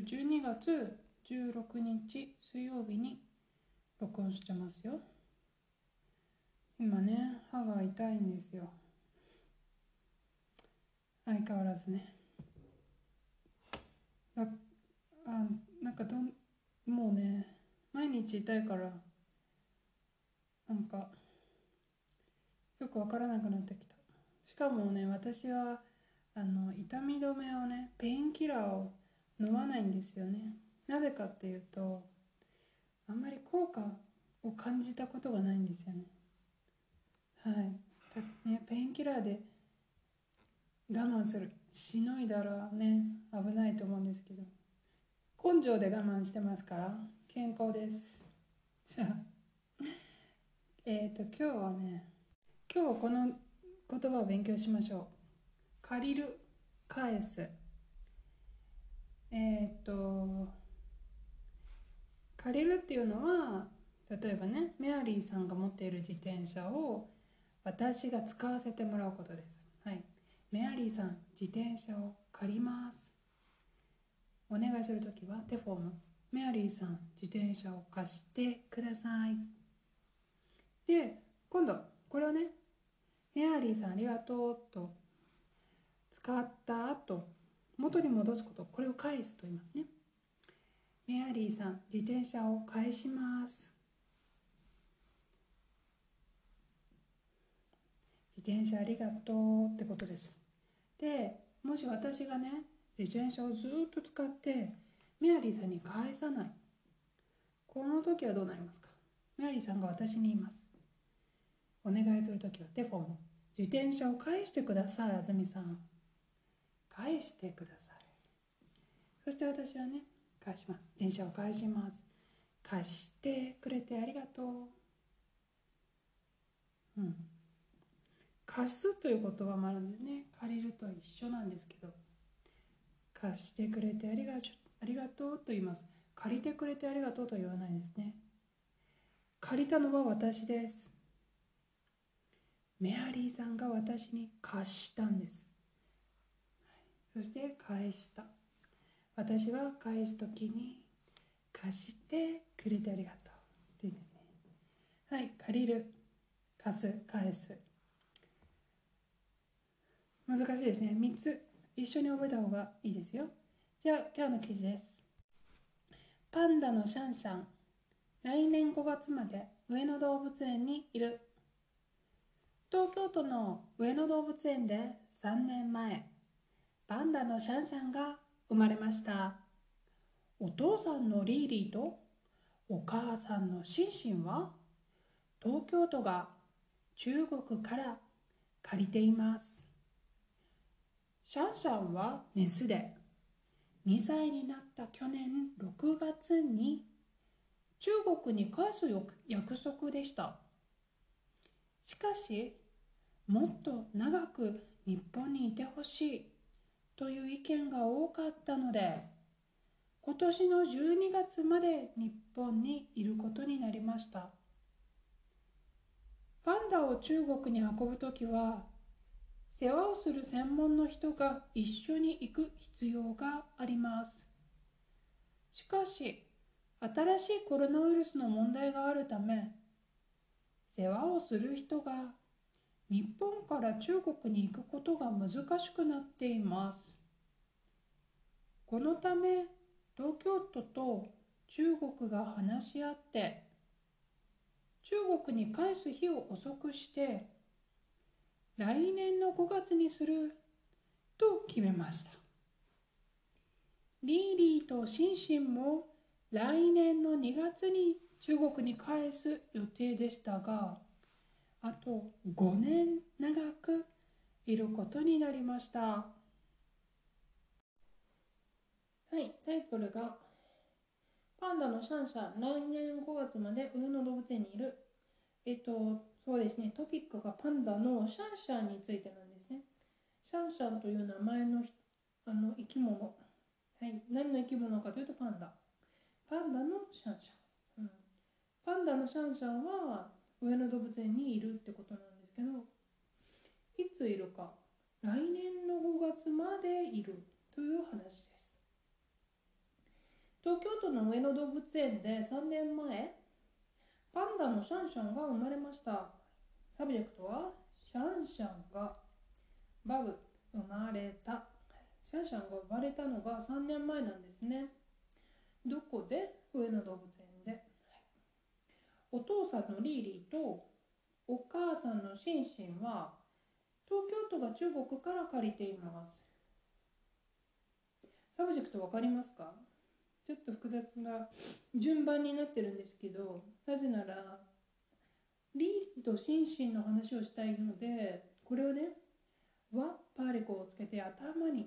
と12月16日水曜日に録音してますよ。今ね歯が痛いんですよ。相変わらずね。だあなんかどんもうね毎日痛いからなんかよくわからなくなってきた。しかもね私はあの痛み止めをね painkiller を飲まないんですよね。なぜかっていうとあんまり効果を感じたことがないんですよね。はい。ね painkiller で我慢する。しのいだらね危ないと思うんですけど。根性で我慢してますから健康です。じゃあ えっ、ー、と今日はね今日はこの言葉を勉強しましょう。借りる返す。えっ、ー、と借りるっていうのは例えばねメアリーさんが持っている自転車を私が使わせてもらうことです。はい。メアリーさん自転車を借ります。お願いするときはテフォーム。メアリーさん自転車を貸してください。で今度これをねメアリーさんありがとうと使った後元に戻すことこれを返すと言いますね。メアリーさん自転車を返します。自転車ありがとうってことです。でもし私がね自転車をずっと使ってメアリーさんに返さない。この時はどうなりますか？メアリーさんが私に言います。お願いする時はテフォン自転車を返してくださいあずみさん。返してください。そして私はね返します。自転車を返します。貸してくれてありがとう。うん。貸すという言葉もあるんですね。借りると一緒なんですけど。貸してくれてありがありがとうと言います。借りてくれてありがとうと言わないですね。借りたのは私です。メアリーさんが私に貸したんです。そして返した。私は返す時に貸してくれてありがとうっていうんですね。はい借りる。貸す返す。難しいですね。3つ一緒に覚えた方がいいですよ。じゃあ今日の記事です。パンダのシャンシャン。来年5月まで上野動物園にいる。東京都の上野動物園で3年前。パンダのシャンシャンが生まれました。お父さんのリーリーとお母さんのシンシンは東京都が中国から借りています。シャンシャンはメスで2歳になった去年6月に中国に返す約束でした。しかしもっと長く日本にいてほしい。という意見が多かったので今年の12月まで日本にいることになりました。パンダを中国に運ぶ時は世話をする専門の人が一緒に行く必要があります。しかし新しいコロナウイルスの問題があるため世話をする人が日本から中国に行くことが難しくなっています。このため東京都と中国が話し合って中国に返す日を遅くして来年の5月にすると決めました。リーリーとシンシンも来年の2月に中国に返す予定でしたがあと5年長くいることになりましたはい、タイトルがパンダのシャンシャン、来年5月まで上野動物園にいる。えっと、そうですね、トピックがパンダのシャンシャンについてなんですね。シャンシャンという名前のあの生き物。はい、何の生き物かというとパンダ。パンダのシャンシャン。うん、パンダのシャンシャンは上野動物園にいるってことなんですけどいついるか来年の5月までいるという話です。東京都の上野動物園で3年前パンダのシャンシャンが生まれました。 subject はシャンシャンが verb 生まれた。シャンシャンが生まれたのが3年前なんですね。どこで上野動物園、お父さんのリーリーとお母さんのシンシンは東京都が中国から借りています。 subject 分かりますか？ちょっと複雑な順番になってるんですけどなぜならリーとシンシンの話をしたいのでこれをねは particle をつけて頭に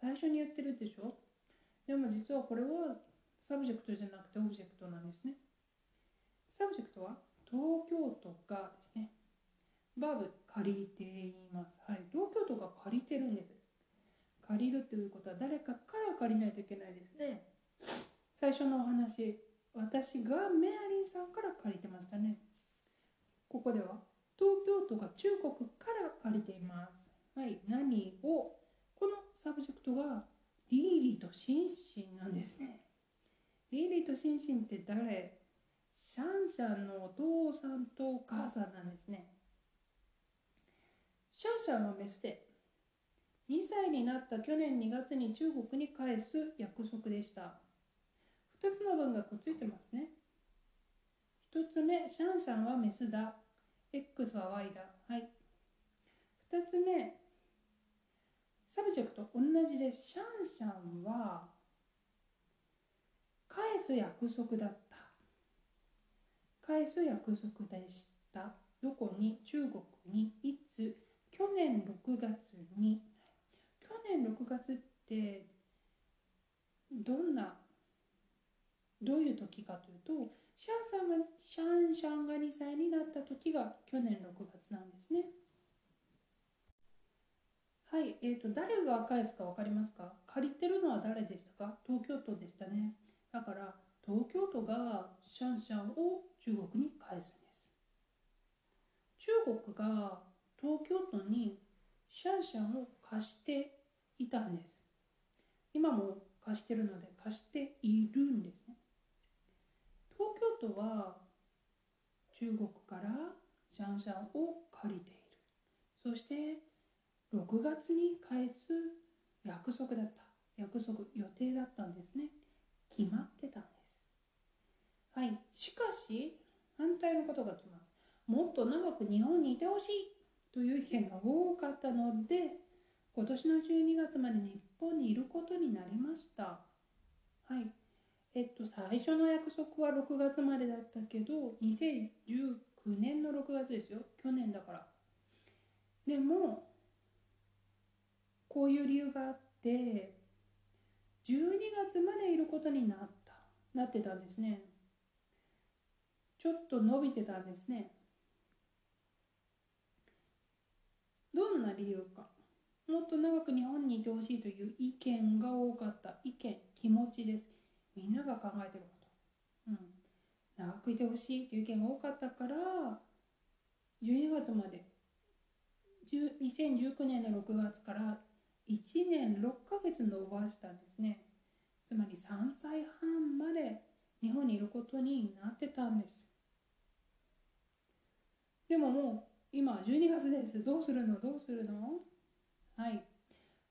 最初に言ってるでしょ？でも実はこれは subject じゃなくて object なんですね。subject は東京都がですね verb 借りています。はい、東京都が借りてるんです。借りるということは誰かから借りないといけないですね。最初のお話、私がメアリーさんから借りてましたね。ここでは東京都が中国から借りています。はい、何をこの subject がリーリーとシンシンなんですね。リーリーとシンシンって誰？シャンシャンのお父さんとお母さんなんですね。シャンシャンはメスで、2歳になった去年2月に中国に返す約束でした。2つの文がくっついてますね。1つ目、シャンシャンはメスだ。X は Y だ。はい。2つ目、 subject 同じで、シャンシャンは返す約束だった。返す約束でした。どこに？中国にいつ？去年6月に去年6月ってどんなどういう時かというとシャンさんがシャンシャンが2歳になった時が去年6月なんですね。はい、えーと、誰が返すか分かりますか？借りてるのは誰でしたか？東京都でしたね。だから東京都がシャンシャンを中国に返すんです。中国が東京都にシャンシャンを貸していたんです。今も貸してるので貸しているんですね。東京都は中国からシャンシャンを借りている。そして6月に返す約束だった。約束、予定だったんですね。決まってたんです。はい。しかし、反対のことが来ます。もっと長く日本にいてほしいという意見が多かったので今年の12月まで日本にいることになりました。はい。えっと、最初の約束は6月までだったけど、2019年の6月ですよ。去年だから。でも、こういう理由があって、12月までいることになった、なってたんですね。ちょっと伸びてたんですね。どんな理由か。もっと長く日本にいてほしいという意見が多かった。意見気持ちです。みんなが考えてること、うん、長くいてほしいという意見が多かったから12月まで。2019年の6月から1年6ヶ月延ばしたんですね。つまり3歳半まで日本にいることになってたんです。でももう今12月です。どうするの？どうするの？はい。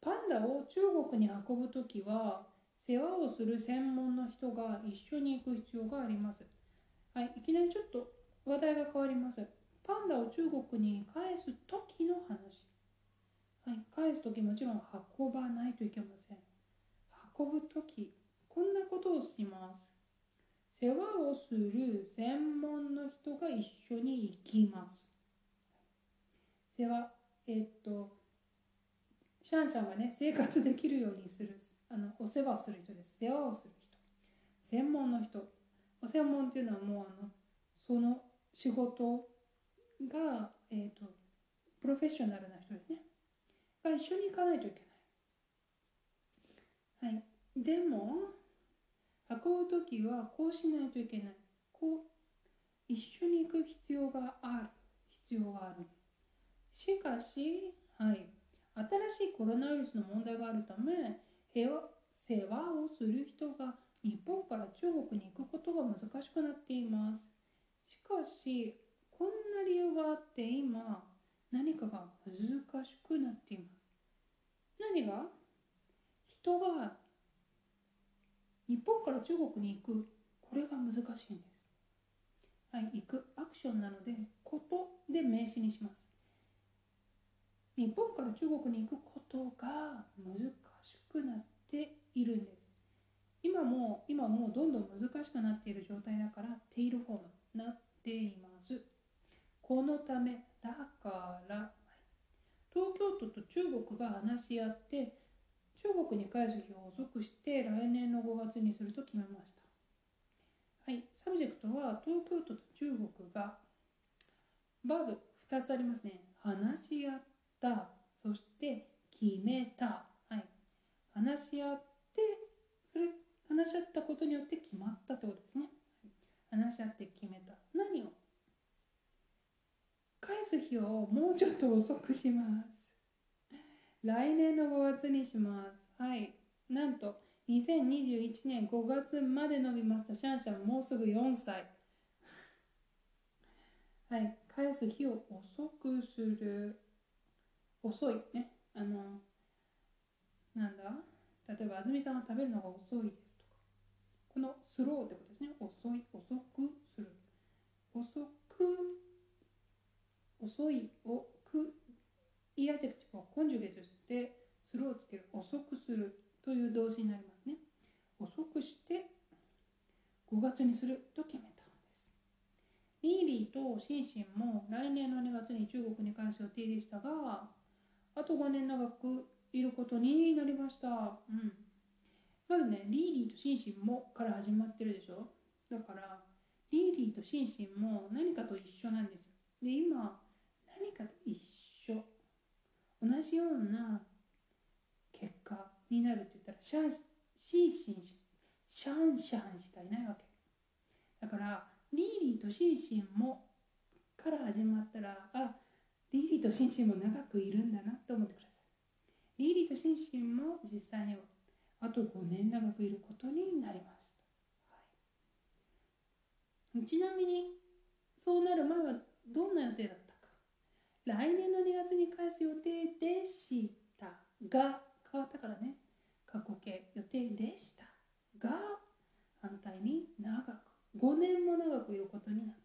パンダを中国に運ぶときは、世話をする専門の人が一緒に行く必要があります。はい。いきなりちょっと話題が変わります。パンダを中国に返す時の話。はい。返す時もちろん運ばないといけません。運ぶ時、こんなことをします。世話をする専門の人が一緒に行きます。世話、え、っと、シャンシャンがね、生活できるようにする、あのお世話する人です。世話をする人。専門の人。お専門っていうのはもう、あの、その仕事が、えっ、と、プロフェッショナルな人ですね。が一緒に行かないといけない。はい。でも、運ぶときはこうしないといけない。こう、一緒に行く必要がある。必要があるんです。しかし、はい、新しいコロナウイルスの問題があるため平和世話をする人が日本から中国に行くことが難しくなっていますしかしこんな理由があって今何かが難しくなっています何が？人が日本から中国に行く。これが難しいんです。はい行く。アクションなのでことで名詞にします。日本から中国に行く。ことが難しくなっているんです。今も今もうどんどん難しくなっている状態だからテイルフォームなっています。このためだから東京都と中国が話し合って中国に返す日を遅くして来年にすると決めました。はい。 subject は東京都と中国がバブ2つありますね。話し合った。そして決めた。はい。話し合ってそれ話し合ったことによって決まったってことですね。話し合って決めた。何を？返す日をもうちょっと遅くします。来年の5月にします。はい。なんと2021年5月まで伸びましたシャンシャンもうすぐ4歳はい返す日を遅くする。遅いね。あのなんだ？例えば安住さんは食べるのが遅いですとか。この slow ってことですね。遅い遅くする。遅く遅いをく。い adjective を conjugate してするをつける。遅くする。という動詞になりますね遅くして5月にすると決めたんですリーリーとシンシンも来年の2月に中国に返す予定でしたがあと5年長くいることになりました。うん。まずね、リーリーとシンシンもから始まってるでしょだから、リーリーとシンシンも何かと一緒なんですよ。で、今、何かと一緒。同じようなになるって言ったら、シャン、シンシン、シャンシャンしかいないわけ。だから、リーリーとシンシンもから始まったら、あ、リーリーとシンシンも長くいるんだなと思ってください。リーリーとシンシンも実際にはあと5年長くいることになりました。はい、ちなみにそうなる前はどんな予定だったか。来年の2月に返す予定でしたが変わったからね。過去形予定でしたが反対に長く5年も長くいることになっ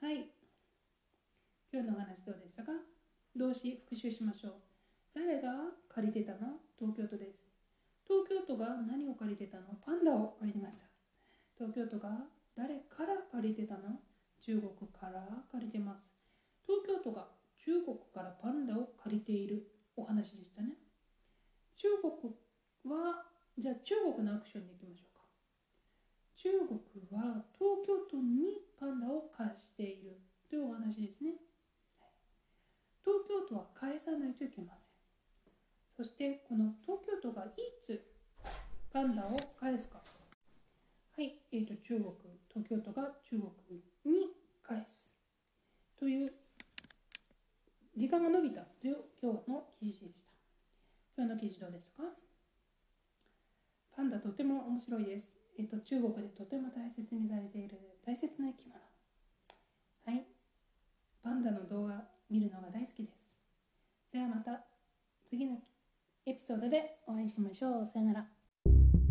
た。はい。今日の話どうでしたか？動詞復習しましょう。誰が借りてたの？東京都です。東京都が何を借りてたの？パンダを借りてました。東京都が誰から借りてたの？中国から借りてます。東京都が中国からパンダを借りているお話でしたね。中国は、じゃあ中国のアクションでいきましょうか。中国は東京都にパンダを貸しているというお話ですね。東京都は返さないといけませんそしてこの東京都がいつパンダを返すかはい、えーと、中国東京都が中国に返すという時間が伸びたという今日の記事でした今日の記事どうですか？パンダとても面白いです、えっと、と中国でとても大切にされている大切な生き物はいパンダの動画見るのが大好きです。ではまた次のエピソードでお会いしましょう。さよなら。